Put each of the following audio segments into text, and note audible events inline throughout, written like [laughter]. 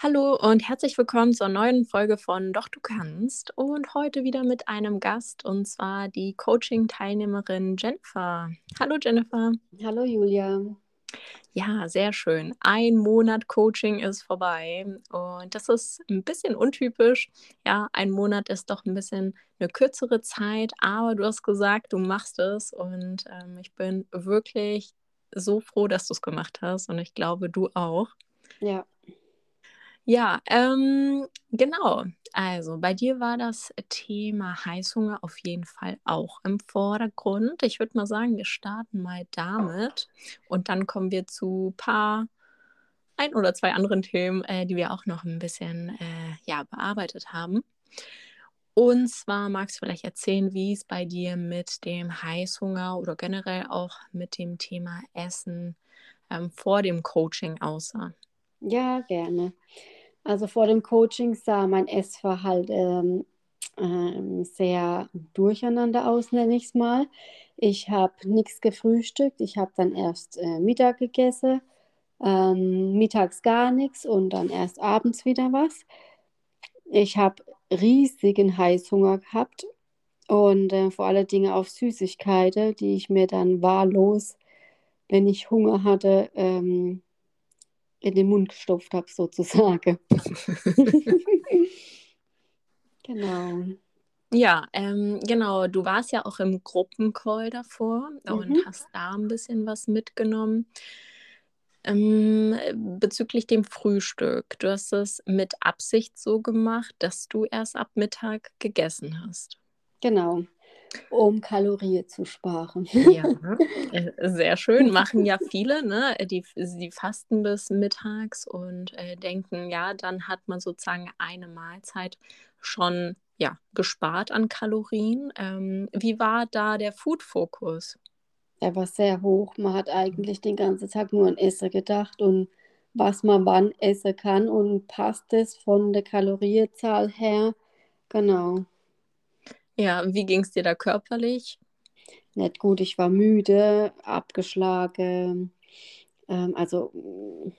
Hallo und herzlich willkommen zur neuen Folge von Doch du kannst und heute wieder mit einem Gast und zwar die Coaching-Teilnehmerin Jennifer. Hallo Jennifer. Hallo Julia. Ja, sehr schön. Ein Monat Coaching ist vorbei und das ist ein bisschen untypisch. Ja, ein Monat ist doch ein bisschen eine kürzere Zeit, aber du hast gesagt, du machst es und ähm, ich bin wirklich so froh, dass du es gemacht hast und ich glaube, du auch. Ja. Ja, ähm, genau. Also bei dir war das Thema Heißhunger auf jeden Fall auch im Vordergrund. Ich würde mal sagen, wir starten mal damit und dann kommen wir zu paar, ein oder zwei anderen Themen, äh, die wir auch noch ein bisschen äh, ja, bearbeitet haben. Und zwar magst du vielleicht erzählen, wie es bei dir mit dem Heißhunger oder generell auch mit dem Thema Essen ähm, vor dem Coaching aussah. Ja, gerne. Also vor dem Coaching sah mein Essverhalten ähm, ähm, sehr durcheinander aus, nenne ich es mal. Ich habe nichts gefrühstückt, ich habe dann erst äh, Mittag gegessen, ähm, mittags gar nichts und dann erst abends wieder was. Ich habe riesigen Heißhunger gehabt und äh, vor allen Dingen auf Süßigkeiten, die ich mir dann wahllos, wenn ich Hunger hatte, ähm, in den Mund gestopft habe, sozusagen. [laughs] genau. Ja, ähm, genau. Du warst ja auch im Gruppencall davor mhm. und hast da ein bisschen was mitgenommen. Ähm, bezüglich dem Frühstück. Du hast es mit Absicht so gemacht, dass du erst ab Mittag gegessen hast. Genau um Kalorien zu sparen. Ja, [laughs] äh, sehr schön. Machen ja viele, ne? Die, die fasten bis mittags und äh, denken, ja, dann hat man sozusagen eine Mahlzeit schon ja, gespart an Kalorien. Ähm, wie war da der Food-Fokus? Er war sehr hoch. Man hat eigentlich den ganzen Tag nur an Essen gedacht und was man wann essen kann und passt es von der Kalorienzahl her. Genau. Ja, wie ging es dir da körperlich? Nicht gut, ich war müde, abgeschlagen, ähm, also mm,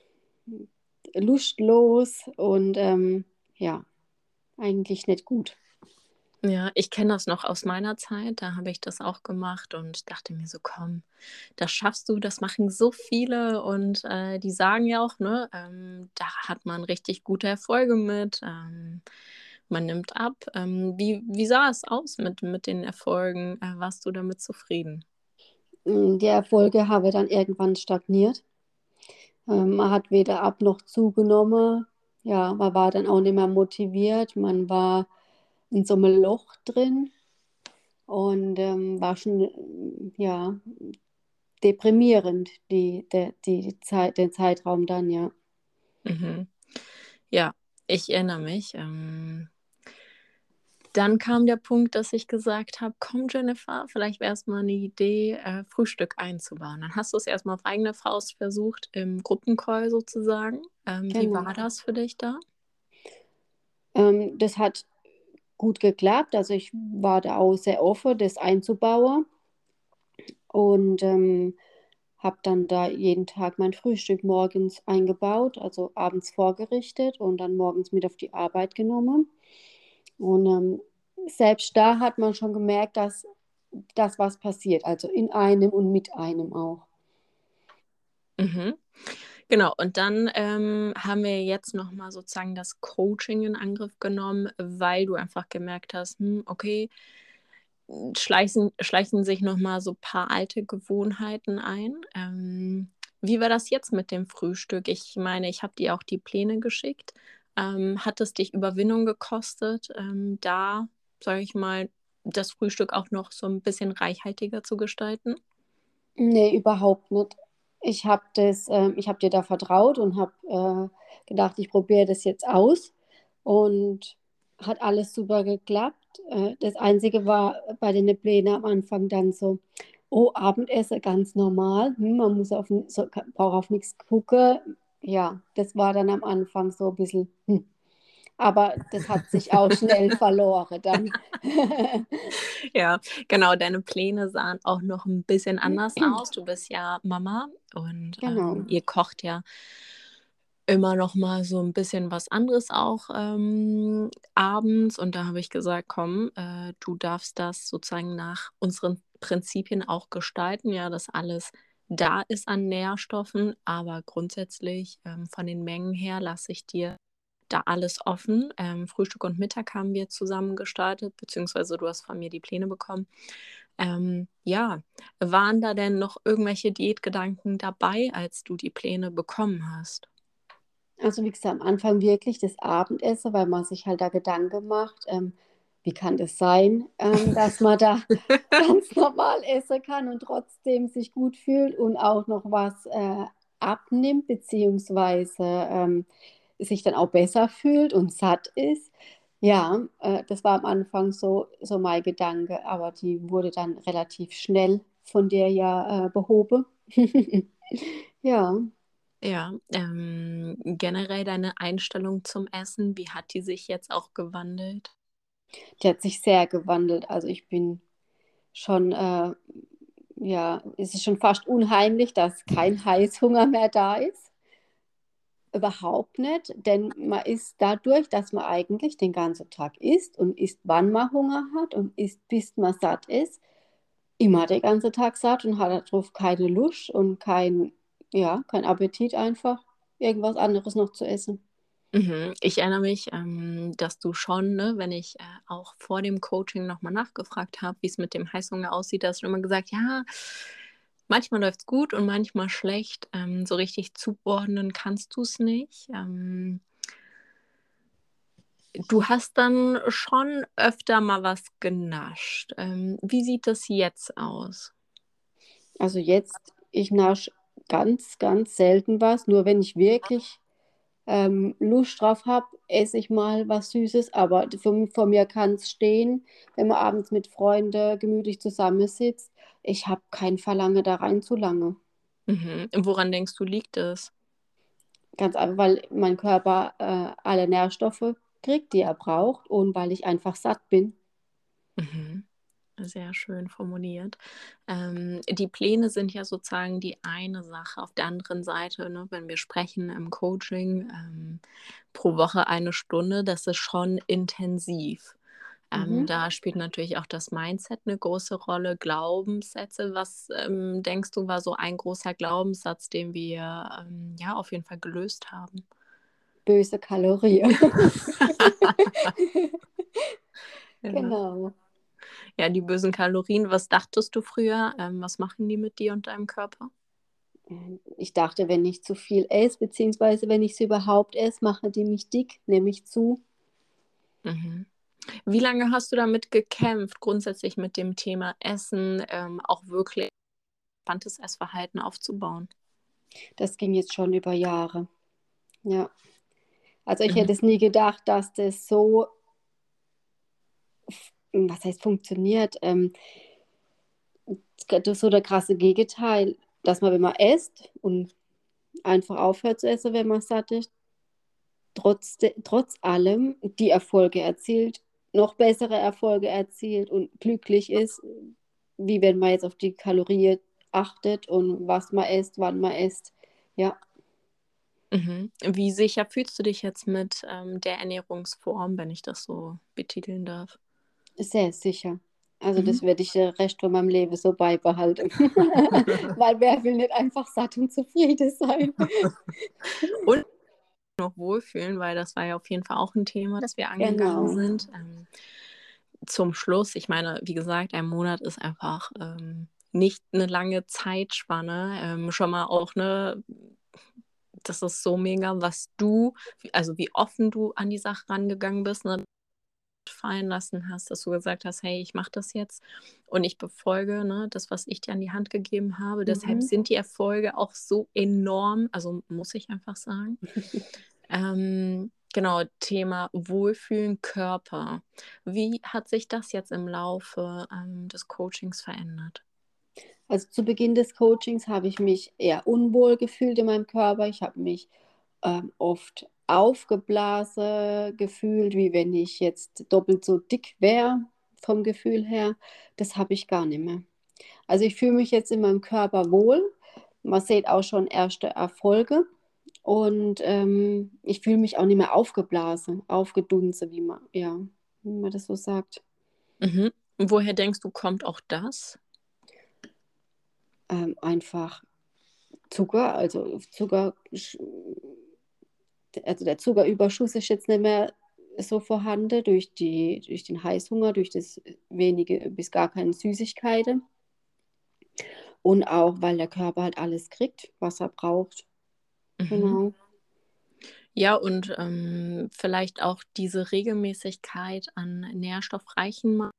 lustlos und ähm, ja, eigentlich nicht gut. Ja, ich kenne das noch aus meiner Zeit, da habe ich das auch gemacht und dachte mir so, komm, das schaffst du, das machen so viele und äh, die sagen ja auch, ne, ähm, da hat man richtig gute Erfolge mit. Ähm, man nimmt ab. Ähm, wie, wie sah es aus mit, mit den Erfolgen? Äh, warst du damit zufrieden? Mm, die Erfolge haben dann irgendwann stagniert. Ähm, man hat weder ab noch zugenommen. Ja, man war dann auch nicht mehr motiviert. Man war in so einem Loch drin und ähm, war schon ja, deprimierend, die, der, die Zeit, den Zeitraum dann, ja. Mhm. Ja, ich erinnere mich. Ähm, dann kam der Punkt, dass ich gesagt habe, komm Jennifer, vielleicht wäre es mal eine Idee, äh, Frühstück einzubauen. Dann hast du es erstmal auf eigene Faust versucht, im Gruppencall sozusagen. Ähm, genau. Wie war das für dich da? Ähm, das hat gut geklappt. Also ich war da auch sehr offen, das einzubauen. Und ähm, habe dann da jeden Tag mein Frühstück morgens eingebaut, also abends vorgerichtet und dann morgens mit auf die Arbeit genommen. Und ähm, selbst da hat man schon gemerkt, dass das was passiert, also in einem und mit einem auch. Mhm. Genau, und dann ähm, haben wir jetzt nochmal sozusagen das Coaching in Angriff genommen, weil du einfach gemerkt hast, hm, okay, schleichen, schleichen sich nochmal so ein paar alte Gewohnheiten ein. Ähm, wie war das jetzt mit dem Frühstück? Ich meine, ich habe dir auch die Pläne geschickt. Ähm, hat es dich Überwindung gekostet, ähm, da, sage ich mal, das Frühstück auch noch so ein bisschen reichhaltiger zu gestalten? Nee, überhaupt nicht. Ich habe äh, hab dir da vertraut und habe äh, gedacht, ich probiere das jetzt aus. Und hat alles super geklappt. Äh, das Einzige war bei den Plänen am Anfang dann so, oh, Abendessen ganz normal, hm, man muss auf, so, braucht auf nichts gucken, ja, das war dann am Anfang so ein bisschen, hm. aber das hat sich auch schnell [laughs] verloren dann. [laughs] Ja, genau, deine Pläne sahen auch noch ein bisschen anders aus. Du bist ja Mama und Genau. ähm, ihr kocht ja immer noch mal so ein bisschen was anderes auch ähm, abends. Und da habe ich gesagt, komm, äh, du darfst das sozusagen nach unseren Prinzipien auch gestalten, ja, dass alles da ist an Nährstoffen, aber grundsätzlich ähm, von den Mengen her lasse ich dir da alles offen. Ähm, Frühstück und Mittag haben wir zusammen gestaltet, beziehungsweise du hast von mir die Pläne bekommen. Ähm, ja, waren da denn noch irgendwelche Diätgedanken dabei, als du die Pläne bekommen hast? Also wie gesagt, am Anfang wirklich das Abendessen, weil man sich halt da Gedanken macht, ähm, wie kann das sein, ähm, dass man da [laughs] ganz normal essen kann und trotzdem sich gut fühlt und auch noch was äh, abnimmt, beziehungsweise ähm, sich dann auch besser fühlt und satt ist. Ja, äh, das war am Anfang so, so mein Gedanke, aber die wurde dann relativ schnell von der ja äh, behoben. [laughs] Ja. Ja, ähm, generell deine Einstellung zum Essen, wie hat die sich jetzt auch gewandelt? Die hat sich sehr gewandelt. Also ich bin schon, äh, ja, es ist schon fast unheimlich, dass kein [laughs] Heißhunger mehr da ist. Überhaupt nicht, denn man isst dadurch, dass man eigentlich den ganzen Tag isst und isst, wann man Hunger hat und isst, bis man satt ist, immer den ganzen Tag satt und hat darauf keine Lust und kein, ja, kein Appetit einfach, irgendwas anderes noch zu essen. Mhm. Ich erinnere mich, ähm, dass du schon, ne, wenn ich äh, auch vor dem Coaching nochmal nachgefragt habe, wie es mit dem Heißhunger aussieht, hast du immer gesagt, ja, manchmal läuft es gut und manchmal schlecht. Ähm, so richtig zuordnen kannst du es nicht. Ähm, du hast dann schon öfter mal was genascht. Ähm, wie sieht das jetzt aus? Also jetzt, ich nasche ganz, ganz selten was, nur wenn ich wirklich ähm, Lust drauf habe, esse ich mal was Süßes, aber von, von mir kann es stehen, wenn man abends mit Freunden gemütlich zusammensitzt. Ich habe kein Verlangen da rein zu lange. Mhm. Woran denkst du, liegt es? Ganz einfach, weil mein Körper äh, alle Nährstoffe kriegt, die er braucht und weil ich einfach satt bin. Mhm. Sehr schön formuliert. Ähm, die Pläne sind ja sozusagen die eine Sache. Auf der anderen Seite, ne, wenn wir sprechen im Coaching ähm, pro Woche eine Stunde, das ist schon intensiv. Ähm, Mhm. da spielt natürlich auch das Mindset eine große Rolle, Glaubenssätze. Was ähm, denkst du, war so ein großer Glaubenssatz, den wir ähm, ja auf jeden Fall gelöst haben? Böse Kalorien. [laughs] [laughs] Ja. Genau. Ja, die bösen Kalorien. Was dachtest du früher? Ähm, was machen die mit dir und deinem Körper? Ich dachte, wenn ich zu viel esse, beziehungsweise wenn ich sie überhaupt esse, machen die mich dick, nämlich zu. Mhm. Wie lange hast du damit gekämpft, grundsätzlich mit dem Thema Essen, ähm, auch wirklich entspanntes Essverhalten aufzubauen? Das ging jetzt schon über Jahre. Ja. Also ich Mhm. hätte es nie gedacht, dass das so, was heißt funktioniert, ähm, das ist so der krasse Gegenteil, dass man, wenn man isst und einfach aufhört zu essen, wenn man satt ist, trotz, trotz allem die Erfolge erzielt, noch bessere Erfolge erzielt und glücklich ist, wie wenn man jetzt auf die Kalorien achtet und was man isst, wann man isst. Ja. Mhm. Wie sicher fühlst du dich jetzt mit ähm, der Ernährungsform, wenn ich das so betiteln darf? Sehr sicher. Also Mhm. das werde ich den Rest von meinem Leben so beibehalten. [laughs] [laughs] Weil wer will nicht einfach satt und zufrieden sein? [laughs] Und noch wohlfühlen, weil das war ja auf jeden Fall auch ein Thema, das wir angegangen Genau. sind. Ähm, zum Schluss, ich meine, wie gesagt, ein Monat ist einfach ähm, nicht eine lange Zeitspanne. Ähm, schon mal auch eine, das ist so mega, was du, also wie offen du an die Sache rangegangen bist, ne? Fallen lassen hast, dass du gesagt hast, hey, ich mache das jetzt und ich befolge ne, das, was ich dir an die Hand gegeben habe. Deshalb Mhm. sind die Erfolge auch so enorm, also muss ich einfach sagen. [laughs] ähm, genau, Thema Wohlfühlen, Körper. Wie hat sich das jetzt im Laufe ähm, des Coachings verändert? Also zu Beginn des Coachings habe ich mich eher unwohl gefühlt in meinem Körper. Ich habe mich ähm, oft aufgeblasen gefühlt, wie wenn ich jetzt doppelt so dick wäre. vom Gefühl her, das habe ich gar nicht mehr. Also ich fühle mich jetzt in meinem Körper wohl. Man sieht auch schon erste Erfolge. Und ähm, ich fühle mich auch nicht mehr aufgeblasen, aufgedunsen, wie man, ja, wie man das so sagt. Mhm. Und woher denkst du, kommt auch das? Ähm, einfach Zucker, also Zucker, also der Zuckerüberschuss ist jetzt nicht mehr so vorhanden durch, die, durch den Heißhunger, durch das wenige bis gar keine Süßigkeiten. Und auch, weil der Körper halt alles kriegt, was er braucht. Mhm. Genau. Ja, und ähm, vielleicht auch diese Regelmäßigkeit an nährstoffreichen.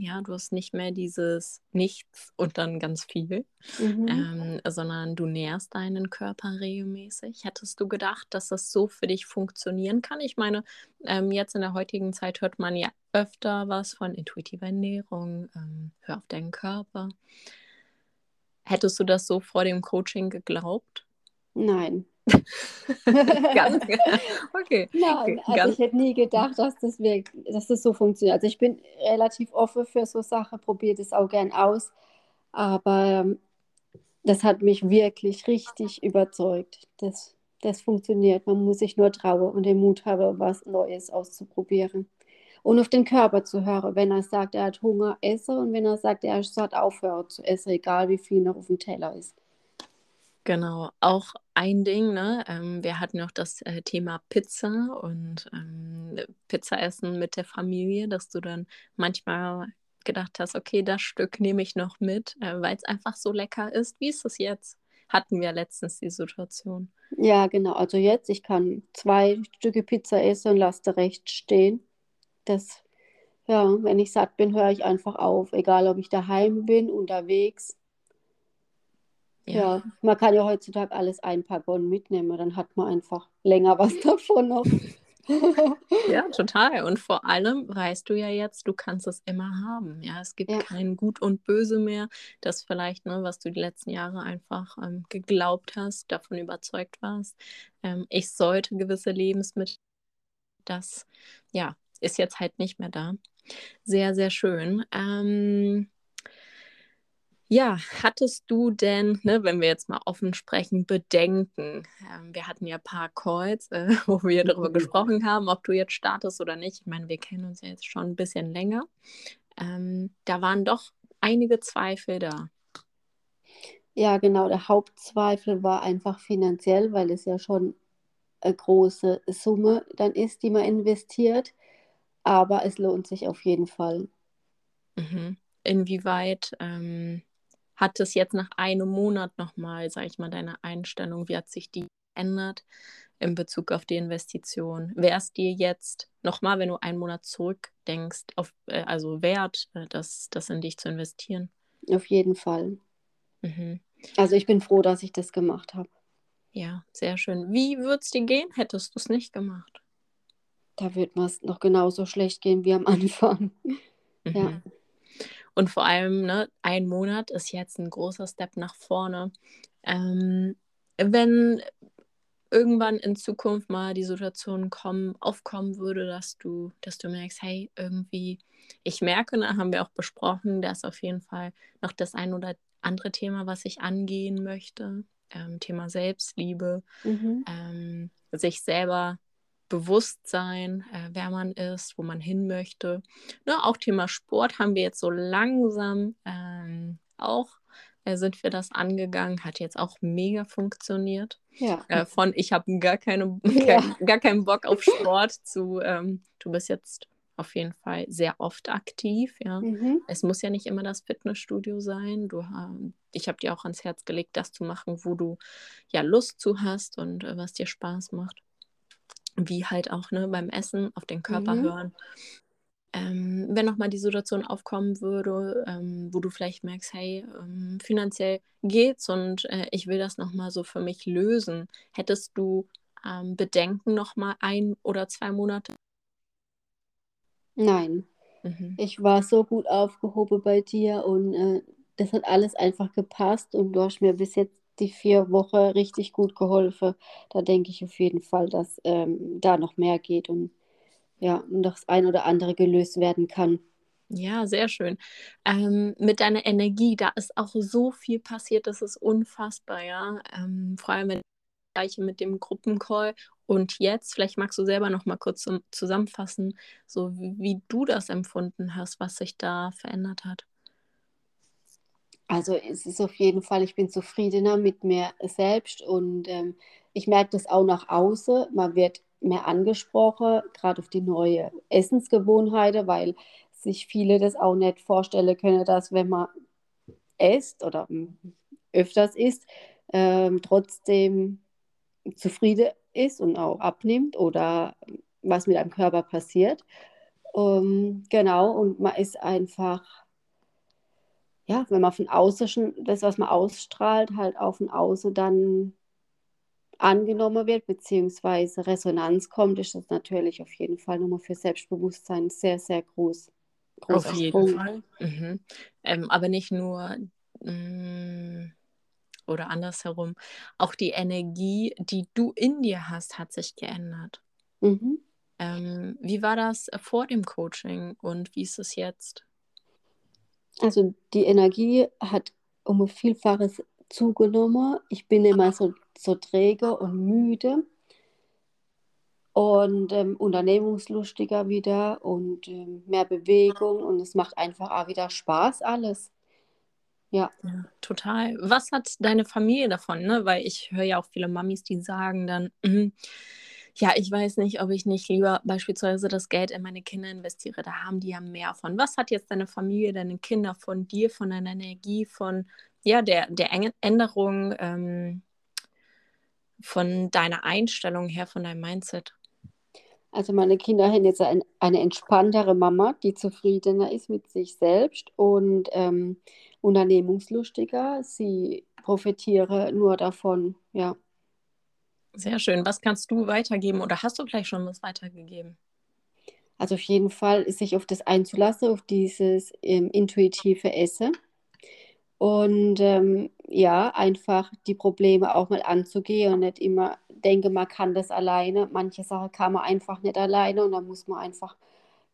Ja, du hast nicht mehr dieses Nichts und dann ganz viel, mhm. ähm, sondern du nährst deinen Körper regelmäßig. Hättest du gedacht, dass das so für dich funktionieren kann? Ich meine, ähm, jetzt in der heutigen Zeit hört man ja öfter was von intuitiver Ernährung, ähm, hör auf deinen Körper. Hättest du das so vor dem Coaching geglaubt? Nein. [laughs] ganz, [laughs] okay. Nein, also ganz. ich hätte nie gedacht, dass das, wirklich, dass das so funktioniert. Also ich bin relativ offen für so Sachen, probiere das auch gern aus, aber ähm, das hat mich wirklich richtig überzeugt. Das, das funktioniert. Man muss sich nur trauen und den Mut haben, was Neues auszuprobieren. Und auf den Körper zu hören, wenn er sagt, er hat Hunger, esse und wenn er sagt, er hat aufhören zu essen, egal wie viel noch auf dem Teller ist. Genau, auch ein Ding, ne? Ähm, wir hatten noch das äh, Thema Pizza und ähm, Pizza essen mit der Familie, dass du dann manchmal gedacht hast, okay, das Stück nehme ich noch mit, äh, weil es einfach so lecker ist. Wie ist es jetzt? Hatten wir letztens die Situation. Ja, genau. Also jetzt, ich kann zwei Stücke Pizza essen und lasse recht stehen. Das, ja, wenn ich satt bin, höre ich einfach auf. Egal, ob ich daheim bin, unterwegs ja. ja. man kann ja heutzutage alles einpacken und mitnehmen, dann hat man einfach länger was [laughs] davon noch. ja, total. Und vor allem weißt du ja jetzt, du kannst es immer haben. Ja, es gibt ja. kein Gut und Böse mehr. Das vielleicht, ne, was du die letzten Jahre einfach ähm, geglaubt hast, davon überzeugt warst. Ähm, ich sollte gewisse Lebensmittel, das ja, ist jetzt halt nicht mehr da. Sehr, sehr schön. Ähm, ja, hattest du denn, ne, wenn wir jetzt mal offen sprechen, Bedenken? Ähm, wir hatten ja ein paar Calls, äh, [laughs] wo wir darüber mhm. gesprochen haben, ob du jetzt startest oder nicht. Ich meine, wir kennen uns ja jetzt schon ein bisschen länger. Ähm, da waren doch einige Zweifel da. Ja, genau. Der Hauptzweifel war einfach finanziell, weil es ja schon eine große Summe dann ist, die man investiert. Aber es lohnt sich auf jeden Fall. Mhm. Inwieweit ähm, hat es jetzt nach einem Monat nochmal, sage ich mal, deine Einstellung, wie hat sich die geändert in Bezug auf die Investition? Wäre es dir jetzt nochmal, wenn du einen Monat zurückdenkst, auf, äh, also wert, äh, das, das in dich zu investieren? Auf jeden Fall. Mhm. Also ich bin froh, dass ich das gemacht habe. Ja, sehr schön. Wie würde es dir gehen, hättest du es nicht gemacht? Da wird es noch genauso schlecht gehen wie am Anfang. [laughs] Mhm. Ja. Und vor allem, ne, ein Monat ist jetzt ein großer Step nach vorne. Ähm, wenn irgendwann in Zukunft mal die Situation kommen, aufkommen würde, dass du, dass du merkst, hey, irgendwie, ich merke, da ne, haben wir auch besprochen, da ist auf jeden Fall noch das ein oder andere Thema, was ich angehen möchte. Ähm, Thema Selbstliebe, mhm. ähm, sich selber Bewusstsein, äh, wer man ist, wo man hin möchte. Ne, auch Thema Sport haben wir jetzt so langsam ähm, auch äh, sind wir das angegangen, hat jetzt auch mega funktioniert. Ja. Äh, von ich habe gar, keine, [laughs] ja. kein, gar keinen Bock auf [laughs] Sport zu ähm, du bist jetzt auf jeden Fall sehr oft aktiv. Ja. Mhm. Es muss ja nicht immer das Fitnessstudio sein. Du, äh, ich habe dir auch ans Herz gelegt, das zu machen, wo du ja Lust zu hast und äh, was dir Spaß macht wie halt auch ne, beim Essen auf den Körper mhm. hören. Ähm, wenn nochmal die Situation aufkommen würde, ähm, wo du vielleicht merkst, hey, ähm, finanziell geht's und äh, ich will das nochmal so für mich lösen, hättest du ähm, Bedenken nochmal ein oder zwei Monate? Nein. Mhm. Ich war so gut aufgehoben bei dir und äh, das hat alles einfach gepasst und du hast mir bis jetzt die vier Wochen richtig gut geholfen. Da denke ich auf jeden Fall, dass ähm, da noch mehr geht und ja, das ein oder andere gelöst werden kann. Ja, sehr schön. Ähm, mit deiner Energie, da ist auch so viel passiert, das ist unfassbar, ja. Ähm, vor allem mit, gleiche mit dem Gruppencall. Und jetzt, vielleicht magst du selber noch mal kurz zum, zusammenfassen, so wie, wie du das empfunden hast, was sich da verändert hat. Also es ist auf jeden Fall, ich bin zufriedener mit mir selbst und ähm, ich merke das auch nach außen. Man wird mehr angesprochen, gerade auf die neue Essensgewohnheiten, weil sich viele das auch nicht vorstellen können, dass wenn man isst oder öfters isst, ähm, trotzdem zufrieden ist und auch abnimmt oder was mit einem Körper passiert. Um, genau, und man ist einfach, ja, wenn man von außen schon das, was man ausstrahlt, halt auch von außen dann angenommen wird, beziehungsweise Resonanz kommt, ist das natürlich auf jeden Fall nochmal für Selbstbewusstsein sehr, sehr groß. Auf jeden Sprung. Fall. Mhm. Ähm, aber nicht nur mh, mm, oder andersherum, auch die Energie, die du in dir hast, hat sich geändert. Mhm. Ähm, wie war das vor dem Coaching und wie ist es jetzt? Also die Energie hat um ein Vielfaches zugenommen. Ich bin immer so, so träge und müde und ähm, unternehmungslustiger wieder und ähm, mehr Bewegung und es macht einfach auch wieder Spaß alles. Ja. ja. total. Was hat deine Familie davon? Ne? Weil ich höre ja auch viele Mamis, die sagen dann, mm, ja, ich weiß nicht, ob ich nicht lieber beispielsweise das Geld in meine Kinder investiere. Da haben die ja mehr von. Was hat jetzt deine Familie, deine Kinder von dir, von deiner Energie, von ja, der, der Änderung, ähm, von deiner Einstellung her, von deinem Mindset? Also meine Kinder haben jetzt ein, eine entspanntere Mama, die zufriedener ist mit sich selbst und ähm, unternehmungslustiger. Sie profitiere nur davon, ja. Sehr schön. Was kannst du weitergeben oder hast du gleich schon was weitergegeben? Also auf jeden Fall sich auf das einzulassen, auf dieses ähm, intuitive Essen. Und ähm, ja, einfach die Probleme auch mal anzugehen und nicht immer denke, man kann das alleine. Manche Sachen kann man einfach nicht alleine und da muss man einfach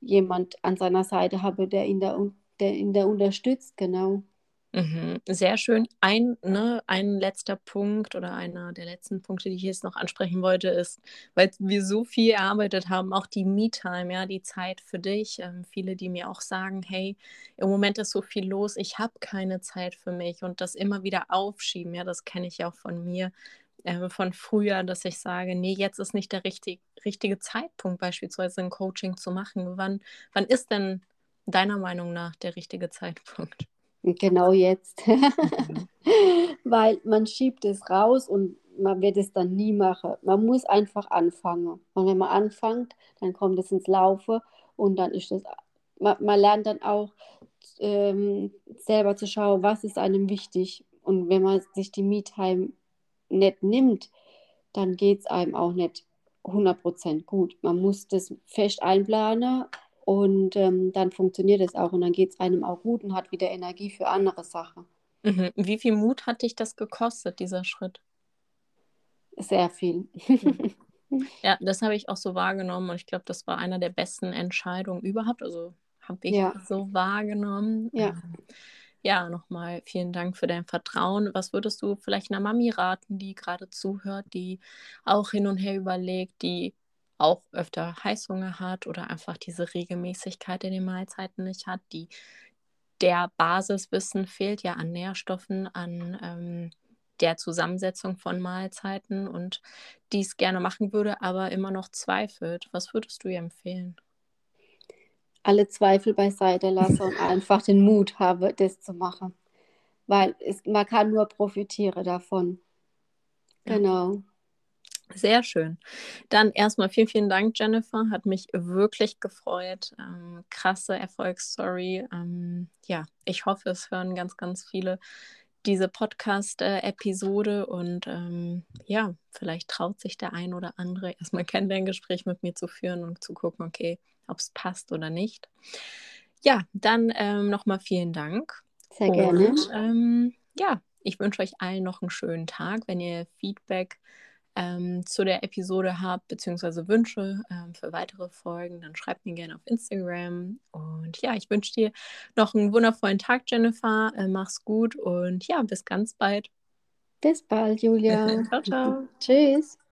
jemand an seiner Seite haben, der ihn da, der ihn da unterstützt, genau. Mhm, sehr schön. Ein, ne, ein letzter Punkt oder einer der letzten Punkte, die ich jetzt noch ansprechen wollte, ist, weil wir so viel erarbeitet haben, auch die Me-Time, ja, die Zeit für dich. Ähm, viele, die mir auch sagen, hey, im Moment ist so viel los, ich habe keine Zeit für mich und das immer wieder aufschieben, ja, das kenne ich ja auch von mir, äh, von früher, dass ich sage, nee, jetzt ist nicht der richtig, richtige Zeitpunkt, beispielsweise ein Coaching zu machen. Wann, wann ist denn deiner Meinung nach der richtige Zeitpunkt? Genau jetzt. Mhm. [laughs] Weil man schiebt es raus und man wird es dann nie machen. Man muss einfach anfangen. Und wenn man anfängt, dann kommt es ins Laufe und dann ist es, man, man lernt dann auch ähm, selber zu schauen, was ist einem wichtig. Und wenn man sich die Me-Time nicht nimmt, dann geht es einem auch nicht 100% gut. Man muss das fest einplanen und ähm, dann funktioniert es auch und dann geht es einem auch gut und hat wieder Energie für andere Sachen. Mhm. Wie viel Mut hat dich das gekostet, dieser Schritt? Sehr viel. [laughs] ja, das habe ich auch so wahrgenommen und ich glaube, das war einer der besten Entscheidungen überhaupt. Also habe ich ja. so wahrgenommen. Ja. Ähm, ja, nochmal vielen Dank für dein Vertrauen. Was würdest du vielleicht einer Mami raten, die gerade zuhört, die auch hin und her überlegt, die auch öfter Heißhunger hat oder einfach diese Regelmäßigkeit in den Mahlzeiten nicht hat, die der Basiswissen fehlt ja an Nährstoffen, an ähm, der Zusammensetzung von Mahlzeiten und dies gerne machen würde, aber immer noch zweifelt. Was würdest du ihr empfehlen? Alle Zweifel beiseite lassen und einfach den Mut haben, das zu machen. Weil es, man kann nur profitieren davon. Ja. Genau. Sehr schön. Dann erstmal vielen, vielen Dank, Jennifer. Hat mich wirklich gefreut. Ähm, krasse Erfolgsstory. Ähm, ja, ich hoffe, es hören ganz, ganz viele diese Podcast-Episode und ähm, ja, vielleicht traut sich der ein oder andere erstmal [laughs] Kennenlerngespräch mit mir zu führen und zu gucken, okay, ob es passt oder nicht. Ja, dann ähm, nochmal vielen Dank. Sehr gerne. Und, ähm, ja, ich wünsche euch allen noch einen schönen Tag. Wenn ihr Feedback ähm, zu der Episode habt, beziehungsweise Wünsche ähm, für weitere Folgen, dann schreibt mir gerne auf Instagram. Und ja, ich wünsche dir noch einen wundervollen Tag, Jennifer. Äh, mach's gut und ja, bis ganz bald. Bis bald, Julia. [laughs] ciao, ciao. Tschüss.